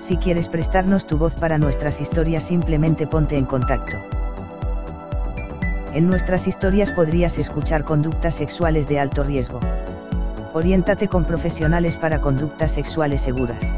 Si quieres prestarnos tu voz para nuestras historias simplemente ponte en contacto. En nuestras historias podrías escuchar conductas sexuales de alto riesgo. Oriéntate con profesionales para conductas sexuales seguras.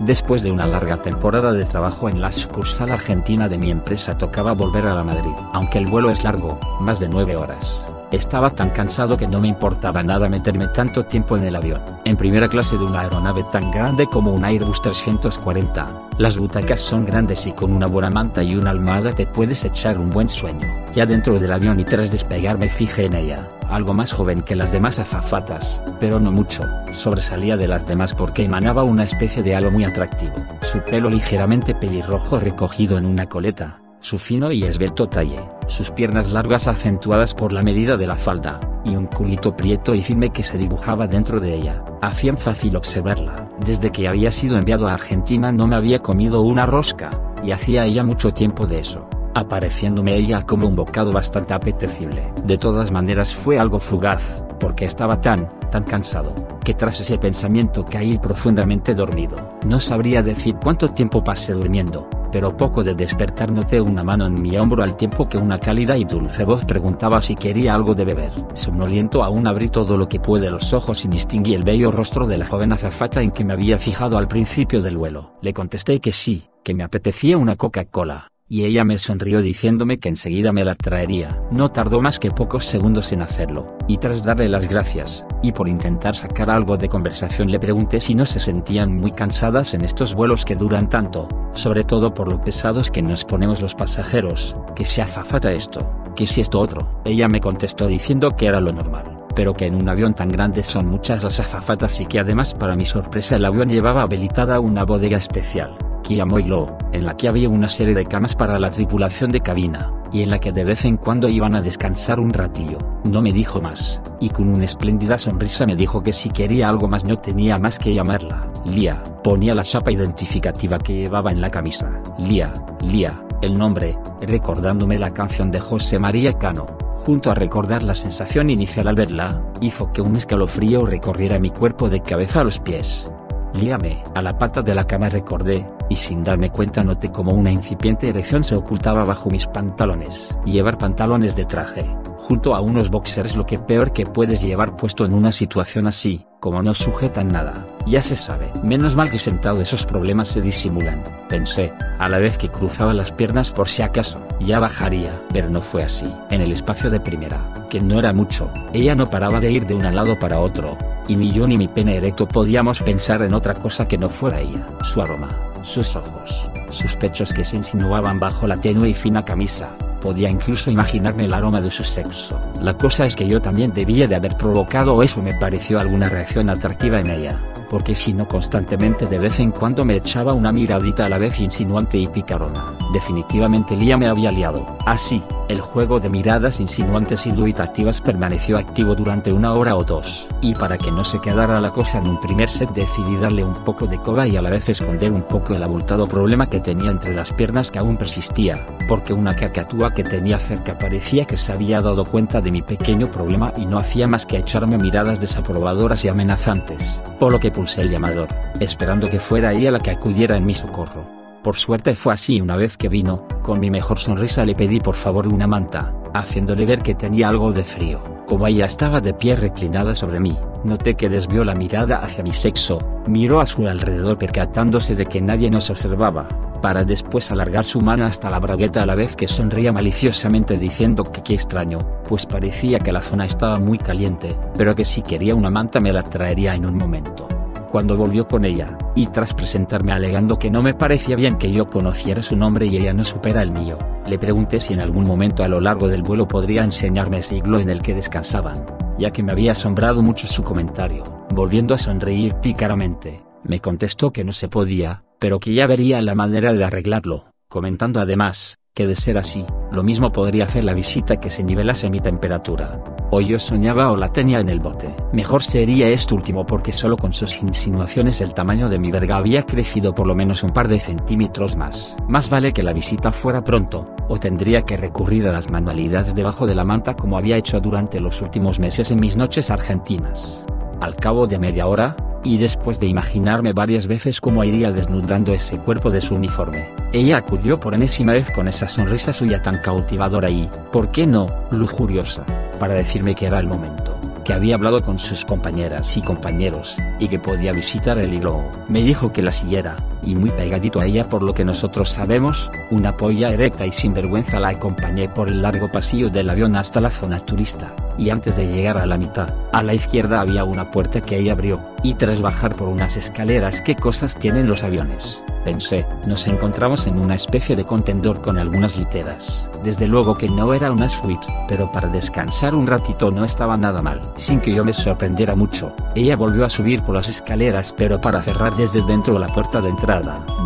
Después de una larga temporada de trabajo en la sucursal argentina de mi empresa tocaba volver a la Madrid. Aunque el vuelo es largo, más de 9 horas. Estaba tan cansado que no me importaba nada meterme tanto tiempo en el avión. En primera clase de una aeronave tan grande como un Airbus 340, las butacas son grandes y con una buena manta y una almohada te puedes echar un buen sueño. Ya dentro del avión y tras despegar me fijé en ella, algo más joven que las demás azafatas, pero no mucho, sobresalía de las demás porque emanaba una especie de halo muy atractivo. Su pelo ligeramente pelirrojo recogido en una coleta, su fino y esbelto talle, sus piernas largas acentuadas por la medida de la falda, y un culito prieto y firme que se dibujaba dentro de ella, hacían fácil observarla. Desde que había sido enviado a Argentina no me había comido una rosca, y hacía ella mucho tiempo de eso, apareciéndome ella como un bocado bastante apetecible. De todas maneras fue algo fugaz, porque estaba tan, tan cansado, que tras ese pensamiento caí profundamente dormido. No sabría decir cuánto tiempo pasé durmiendo, pero poco de despertar noté una mano en mi hombro al tiempo que una cálida y dulce voz preguntaba si quería algo de beber. Somnoliento aún abrí todo lo que pude los ojos y distinguí el bello rostro de la joven azafata en que me había fijado al principio del vuelo. Le contesté que sí, que me apetecía una Coca-Cola y ella me sonrió diciéndome que enseguida me la traería. No tardó más que pocos segundos en hacerlo, y tras darle las gracias, y por intentar sacar algo de conversación le pregunté si no se sentían muy cansadas en estos vuelos que duran tanto, sobre todo por lo pesados que nos ponemos los pasajeros, que se azafata esto, que si esto otro. Ella me contestó diciendo que era lo normal, pero que en un avión tan grande son muchas las azafatas y que además para mi sorpresa el avión llevaba habilitada una bodega especial Kia Moilo, en la que había una serie de camas para la tripulación de cabina, y en la que de vez en cuando iban a descansar un ratillo. No me dijo más, y con una espléndida sonrisa me dijo que si quería algo más no tenía más que llamarla. Lía, ponía la chapa identificativa que llevaba en la camisa. Lía, Lía, el nombre, recordándome la canción de José María Cano junto a recordar la sensación inicial al verla, hizo que un escalofrío recorriera mi cuerpo de cabeza a los pies. Líame, a la pata de la cama recordé, y sin darme cuenta noté como una incipiente erección se ocultaba bajo mis pantalones. Llevar pantalones de traje, junto a unos boxers lo que peor que puedes llevar puesto en una situación así, como no sujetan nada, ya se sabe. Menos mal que sentado esos problemas se disimulan, pensé, a la vez que cruzaba las piernas por si acaso, ya bajaría, pero no fue así. En el espacio de primera, que no era mucho, ella no paraba de ir de un lado para otro, y ni yo ni mi pene erecto podíamos pensar en otra cosa que no fuera ella, su aroma, sus ojos, sus pechos que se insinuaban bajo la tenue y fina camisa, podía incluso imaginarme el aroma de su sexo. La cosa es que yo también debía de haber provocado o eso me pareció alguna reacción atractiva en ella, porque si no constantemente de vez en cuando me echaba una miradita a la vez insinuante y picarona. Definitivamente Lía me había liado. Así, el juego de miradas insinuantes y dubitativas permaneció activo durante una hora o dos. Y para que no se quedara la cosa en un primer set decidí darle un poco de coba y a la vez esconder un poco el abultado problema que tenía entre las piernas que aún persistía, porque una cacatúa que tenía cerca parecía que se había dado cuenta de mi pequeño problema y no hacía más que echarme miradas desaprobadoras y amenazantes, por lo que pulsé el llamador, esperando que fuera ella la que acudiera en mi socorro. Por suerte fue así una vez que vino, con mi mejor sonrisa le pedí por favor una manta, haciéndole ver que tenía algo de frío. Como ella estaba de pie reclinada sobre mí, noté que desvió la mirada hacia mi sexo, miró a su alrededor percatándose de que nadie nos observaba, para después alargar su mano hasta la bragueta a la vez que sonría maliciosamente diciendo que qué extraño, pues parecía que la zona estaba muy caliente, pero que si quería una manta me la traería en un momento cuando volvió con ella, y tras presentarme alegando que no me parecía bien que yo conociera su nombre y ella no supera el mío, le pregunté si en algún momento a lo largo del vuelo podría enseñarme ese siglo en el que descansaban, ya que me había asombrado mucho su comentario, volviendo a sonreír pícaramente, me contestó que no se podía, pero que ya vería la manera de arreglarlo, comentando además, que de ser así, lo mismo podría hacer la visita que se nivelase mi temperatura. O yo soñaba o la tenía en el bote. Mejor sería esto último porque solo con sus insinuaciones el tamaño de mi verga había crecido por lo menos un par de centímetros más. Más vale que la visita fuera pronto, o tendría que recurrir a las manualidades debajo de la manta como había hecho durante los últimos meses en mis noches argentinas. Al cabo de media hora, y después de imaginarme varias veces cómo iría desnudando ese cuerpo de su uniforme, ella acudió por enésima vez con esa sonrisa suya tan cautivadora y, ¿por qué no?, lujuriosa, para decirme que era el momento, que había hablado con sus compañeras y compañeros, y que podía visitar el hilo. Me dijo que la siguiera, y muy pegadito a ella por lo que nosotros sabemos, una polla erecta y sin vergüenza la acompañé por el largo pasillo del avión hasta la zona turista, y antes de llegar a la mitad, a la izquierda había una puerta que ella abrió, y tras bajar por unas escaleras qué cosas tienen los aviones pensé, nos encontramos en una especie de contendor con algunas literas. Desde luego que no era una suite, pero para descansar un ratito no estaba nada mal. Sin que yo me sorprendiera mucho, ella volvió a subir por las escaleras pero para cerrar desde dentro la puerta de entrada.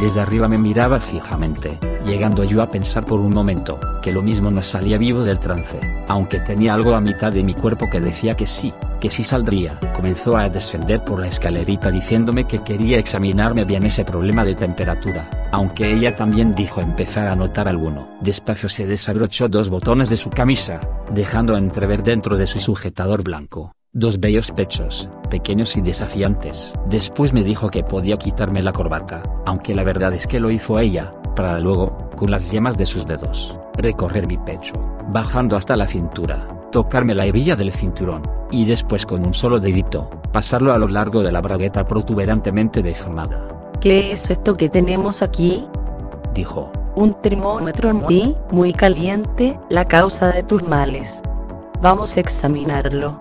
Desde arriba me miraba fijamente, llegando yo a pensar por un momento, que lo mismo no salía vivo del trance, aunque tenía algo a mitad de mi cuerpo que decía que sí, que sí saldría. Comenzó a descender por la escalerita diciéndome que quería examinarme bien ese problema de temperatura, aunque ella también dijo empezar a notar alguno. Despacio se desabrochó dos botones de su camisa, dejando entrever dentro de su sujetador blanco, dos bellos pechos, pequeños y desafiantes. Después me dijo que podía quitarme la corbata, aunque la verdad es que lo hizo ella, para luego, con las yemas de sus dedos, recorrer mi pecho, bajando hasta la cintura, tocarme la hebilla del cinturón, y después con un solo dedito, pasarlo a lo largo de la bragueta protuberantemente deformada. ¿Qué es esto que tenemos aquí? Dijo. Un termómetro muy, muy caliente, la causa de tus males. Vamos a examinarlo.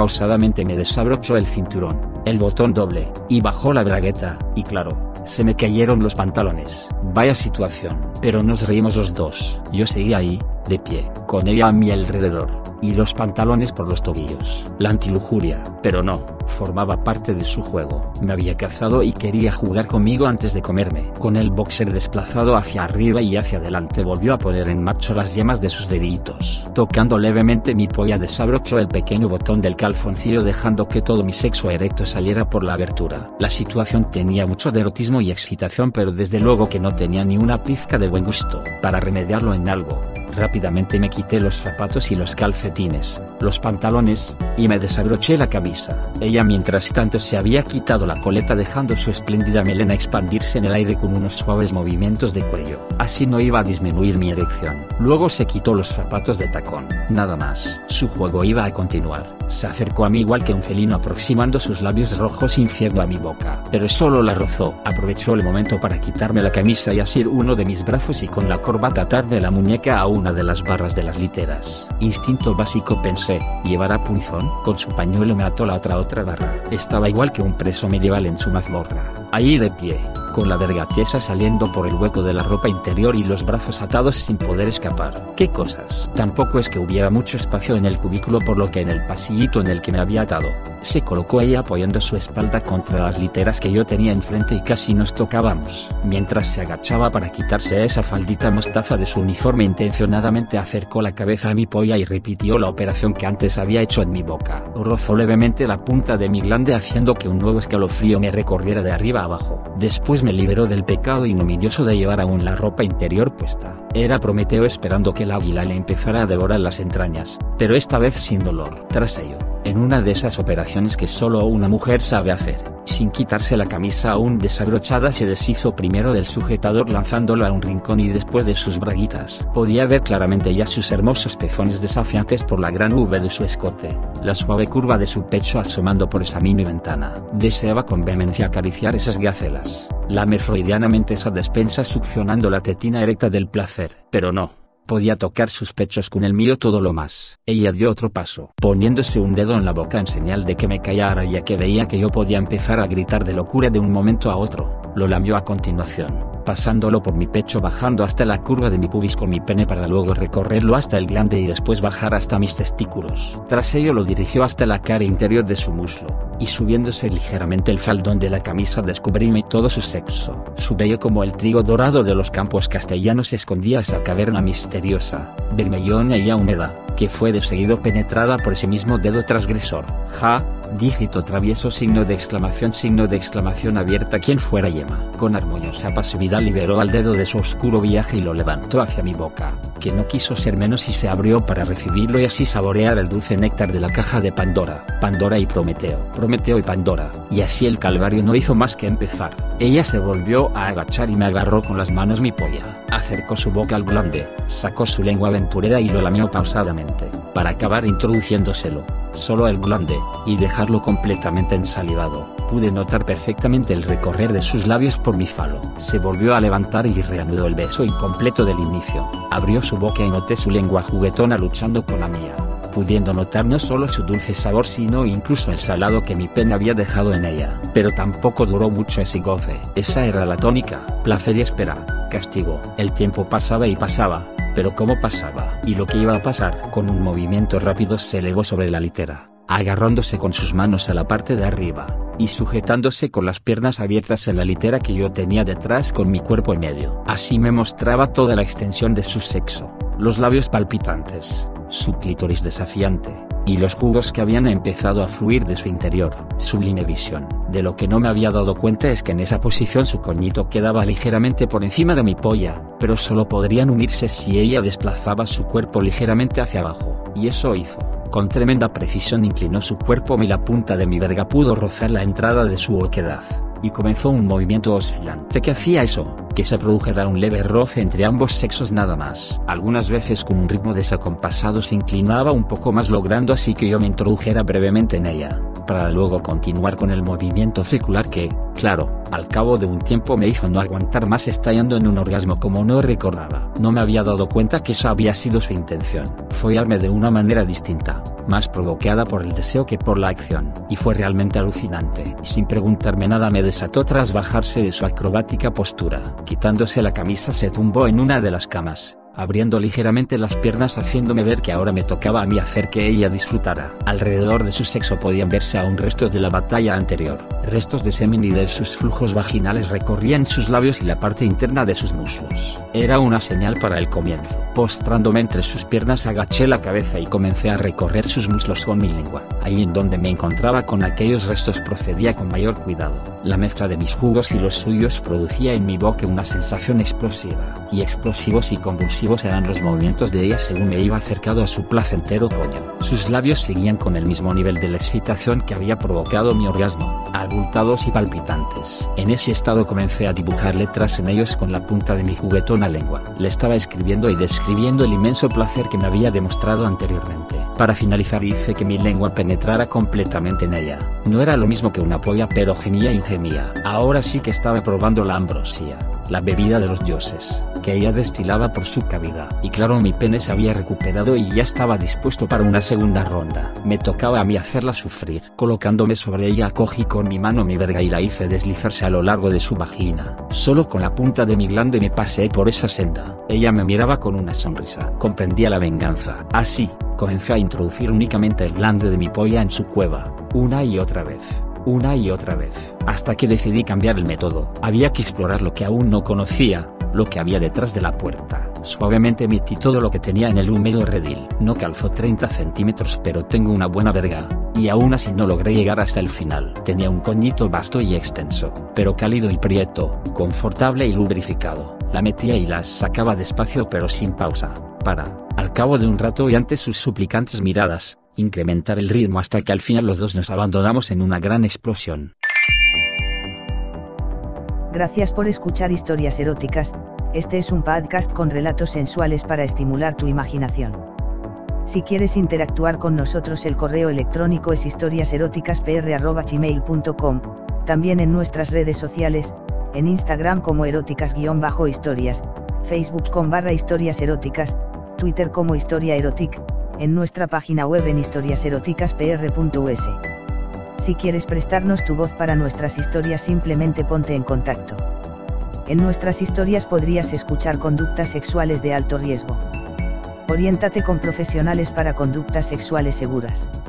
Pausadamente me desabrochó el cinturón, el botón doble, y bajó la bragueta, y claro, se me cayeron los pantalones. Vaya situación. Pero nos reímos los dos. Yo seguía ahí, de pie, con ella a mi alrededor, y los pantalones por los tobillos. La antilujuria, pero no, formaba parte de su juego. Me había cazado y quería jugar conmigo antes de comerme. Con el boxer desplazado hacia arriba y hacia adelante volvió a poner en marcha las yemas de sus deditos. Tocando levemente mi polla desabrochó el pequeño botón del calzoncillo dejando que todo mi sexo erecto saliera por la abertura. La situación tenía mucho erotismo y excitación pero desde luego que no tenía ni una pizca de buen gusto. Para remediarlo en algo, Rápidamente me quité los zapatos y los calcetines, los pantalones, y me desabroché la camisa. Ella mientras tanto se había quitado la coleta dejando su espléndida melena expandirse en el aire con unos suaves movimientos de cuello. Así no iba a disminuir mi erección. Luego se quitó los zapatos de tacón. Nada más. Su juego iba a continuar. Se acercó a mí igual que un felino aproximando sus labios rojos infierno a mi boca. Pero solo la rozó. Aprovechó el momento para quitarme la camisa y asir uno de mis brazos y con la corbata atarme la muñeca a una de las barras de las literas. Instinto básico pensé, llevará punzón, con su pañuelo me ató la otra otra barra. Estaba igual que un preso medieval en su mazmorra. Allí de pie, con la verga tiesa saliendo por el hueco de la ropa interior y los brazos atados sin poder escapar. ¿Qué cosas? Tampoco es que hubiera mucho espacio en el cubículo por lo que en el pasillito en el que me había atado, se colocó ella apoyando su espalda contra las literas que yo tenía enfrente y casi nos tocábamos. Mientras se agachaba para quitarse esa faldita mostaza de su uniforme intencionadamente acercó la cabeza a mi polla y repitió la operación que antes había hecho en mi boca. Rozó levemente la punta de mi glande haciendo que un nuevo escalofrío me recorriera de arriba abajo. Después me liberó del pecado ignominioso de llevar aún la ropa interior puesta. Era Prometeo esperando que el águila le empezara a devorar las entrañas, pero esta vez sin dolor. Tras ello, en una de esas operaciones que solo una mujer sabe hacer, sin quitarse la camisa aún desabrochada se deshizo primero del sujetador lanzándolo a un rincón y después de sus braguitas. Podía ver claramente ya sus hermosos pezones desafiantes por la gran V de su escote, la suave curva de su pecho asomando por esa mini ventana. Deseaba con vehemencia acariciar esas gacelas, lamer freudianamente esa despensa succionando la tetina erecta del placer, pero no podía tocar sus pechos con el mío todo lo más. Ella dio otro paso, poniéndose un dedo en la boca en señal de que me callara ya que veía que yo podía empezar a gritar de locura de un momento a otro. Lo lamió a continuación, pasándolo por mi pecho bajando hasta la curva de mi pubis con mi pene para luego recorrerlo hasta el glande y después bajar hasta mis testículos. Tras ello lo dirigió hasta la cara interior de su muslo, y subiéndose ligeramente el faldón de la camisa descubríme todo su sexo. Su vello como el trigo dorado de los campos castellanos escondía esa caverna misteriosa, vermellona y húmeda, que fue de seguido penetrada por ese mismo dedo transgresor. Ja, dígito travieso signo de exclamación signo de exclamación abierta quien fuera yema. Con armoniosa pasividad liberó al dedo de su oscuro viaje y lo levantó hacia mi boca, que no quiso ser menos y se abrió para recibirlo y así saborear el dulce néctar de la caja de Pandora. Pandora y Prometeo. Prometeo y Pandora. Y así el calvario no hizo más que empezar. Ella se volvió a agachar y me agarró con las manos mi polla. Acercó su boca al glande, sacó su lengua aventurera y lo lamió pausadamente, para acabar introduciéndoselo, solo el glande, y dejarlo completamente ensalivado. Pude notar perfectamente el recorrer de sus labios por mi falo. Se volvió a levantar y reanudó el beso incompleto del inicio. Abrió su boca y noté su lengua juguetona luchando con la mía pudiendo notar no solo su dulce sabor sino incluso el salado que mi pene había dejado en ella. Pero tampoco duró mucho ese goce. Esa era la tónica, placer y espera, castigo. El tiempo pasaba y pasaba, pero cómo pasaba, y lo que iba a pasar, con un movimiento rápido se elevó sobre la litera, agarrándose con sus manos a la parte de arriba, y sujetándose con las piernas abiertas en la litera que yo tenía detrás con mi cuerpo en medio. Así me mostraba toda la extensión de su sexo, los labios palpitantes, su clítoris desafiante, y los jugos que habían empezado a fluir de su interior. Sublime visión. De lo que no me había dado cuenta es que en esa posición su coñito quedaba ligeramente por encima de mi polla, pero solo podrían unirse si ella desplazaba su cuerpo ligeramente hacia abajo, y eso hizo. Con tremenda precisión inclinó su cuerpo y la punta de mi verga pudo rozar la entrada de su oquedad y comenzó un movimiento oscilante que hacía eso, que se produjera un leve roce entre ambos sexos nada más. Algunas veces con un ritmo desacompasado se inclinaba un poco más logrando así que yo me introdujera brevemente en ella, para luego continuar con el movimiento circular que, claro, al cabo de un tiempo me hizo no aguantar más estallando en un orgasmo como no recordaba. No me había dado cuenta que esa había sido su intención, follarme de una manera distinta, más provocada por el deseo que por la acción, y fue realmente alucinante. Sin preguntarme nada me desató tras bajarse de su acrobática postura. Quitándose la camisa se tumbó en una de las camas, abriendo ligeramente las piernas haciéndome ver que ahora me tocaba a mí hacer que ella disfrutara. Alrededor de su sexo podían verse aún restos de la batalla anterior, restos de semen y de sus flujos vaginales recorrían sus labios y la parte interna de sus muslos. Era una señal para el comienzo. Postrándome entre sus piernas agaché la cabeza y comencé a recorrer sus muslos con mi lengua. Ahí en donde me encontraba con aquellos restos procedía con mayor cuidado. La mezcla de mis jugos y los suyos producía en mi boca una sensación explosiva, y explosivos y convulsivos eran los movimientos de ella según me iba acercado a su placentero coño. Sus labios seguían con el mismo nivel de la excitación que había provocado mi orgasmo, abultados y palpitantes. En ese estado comencé a dibujar letras en ellos con la punta de mi juguetona lengua. Le estaba escribiendo y describiendo el inmenso placer que me había demostrado anteriormente. Para finalizar hice que mi lengua penetrara completamente en ella. No era lo mismo que una polla pero gemía y gemía. Ahora sí que estaba probando la ambrosía, la bebida de los dioses que ella destilaba por su cavidad. Y claro mi pene se había recuperado y ya estaba dispuesto para una segunda ronda. Me tocaba a mí hacerla sufrir. Colocándome sobre ella cogí con mi mano mi verga y la hice deslizarse a lo largo de su vagina. Solo con la punta de mi glande me pasé por esa senda. Ella me miraba con una sonrisa. Comprendía la venganza. Así, comencé a introducir únicamente el glande de mi polla en su cueva, una y otra vez una y otra vez, hasta que decidí cambiar el método. Había que explorar lo que aún no conocía, lo que había detrás de la puerta. Suavemente emití todo lo que tenía en el húmedo redil. No calzó 30 centímetros pero tengo una buena verga, y aún así no logré llegar hasta el final. Tenía un coñito vasto y extenso, pero cálido y prieto, confortable y lubrificado. La metía y las sacaba despacio pero sin pausa, para, al cabo de un rato y ante sus suplicantes miradas, incrementar el ritmo hasta que al final los dos nos abandonamos en una gran explosión. Gracias por escuchar historias eróticas, este es un podcast con relatos sensuales para estimular tu imaginación. Si quieres interactuar con nosotros el correo electrónico es historiaseroticaspr.gmail.com, también en nuestras redes sociales, en Instagram como eróticas-historias, Facebook con barra historias eróticas, Twitter como historia erotic, en nuestra página web en historiaseroticaspr.us. Si quieres prestarnos tu voz para nuestras historias simplemente ponte en contacto En nuestras historias podrías escuchar conductas sexuales de alto riesgo. Oriéntate con profesionales para conductas sexuales seguras.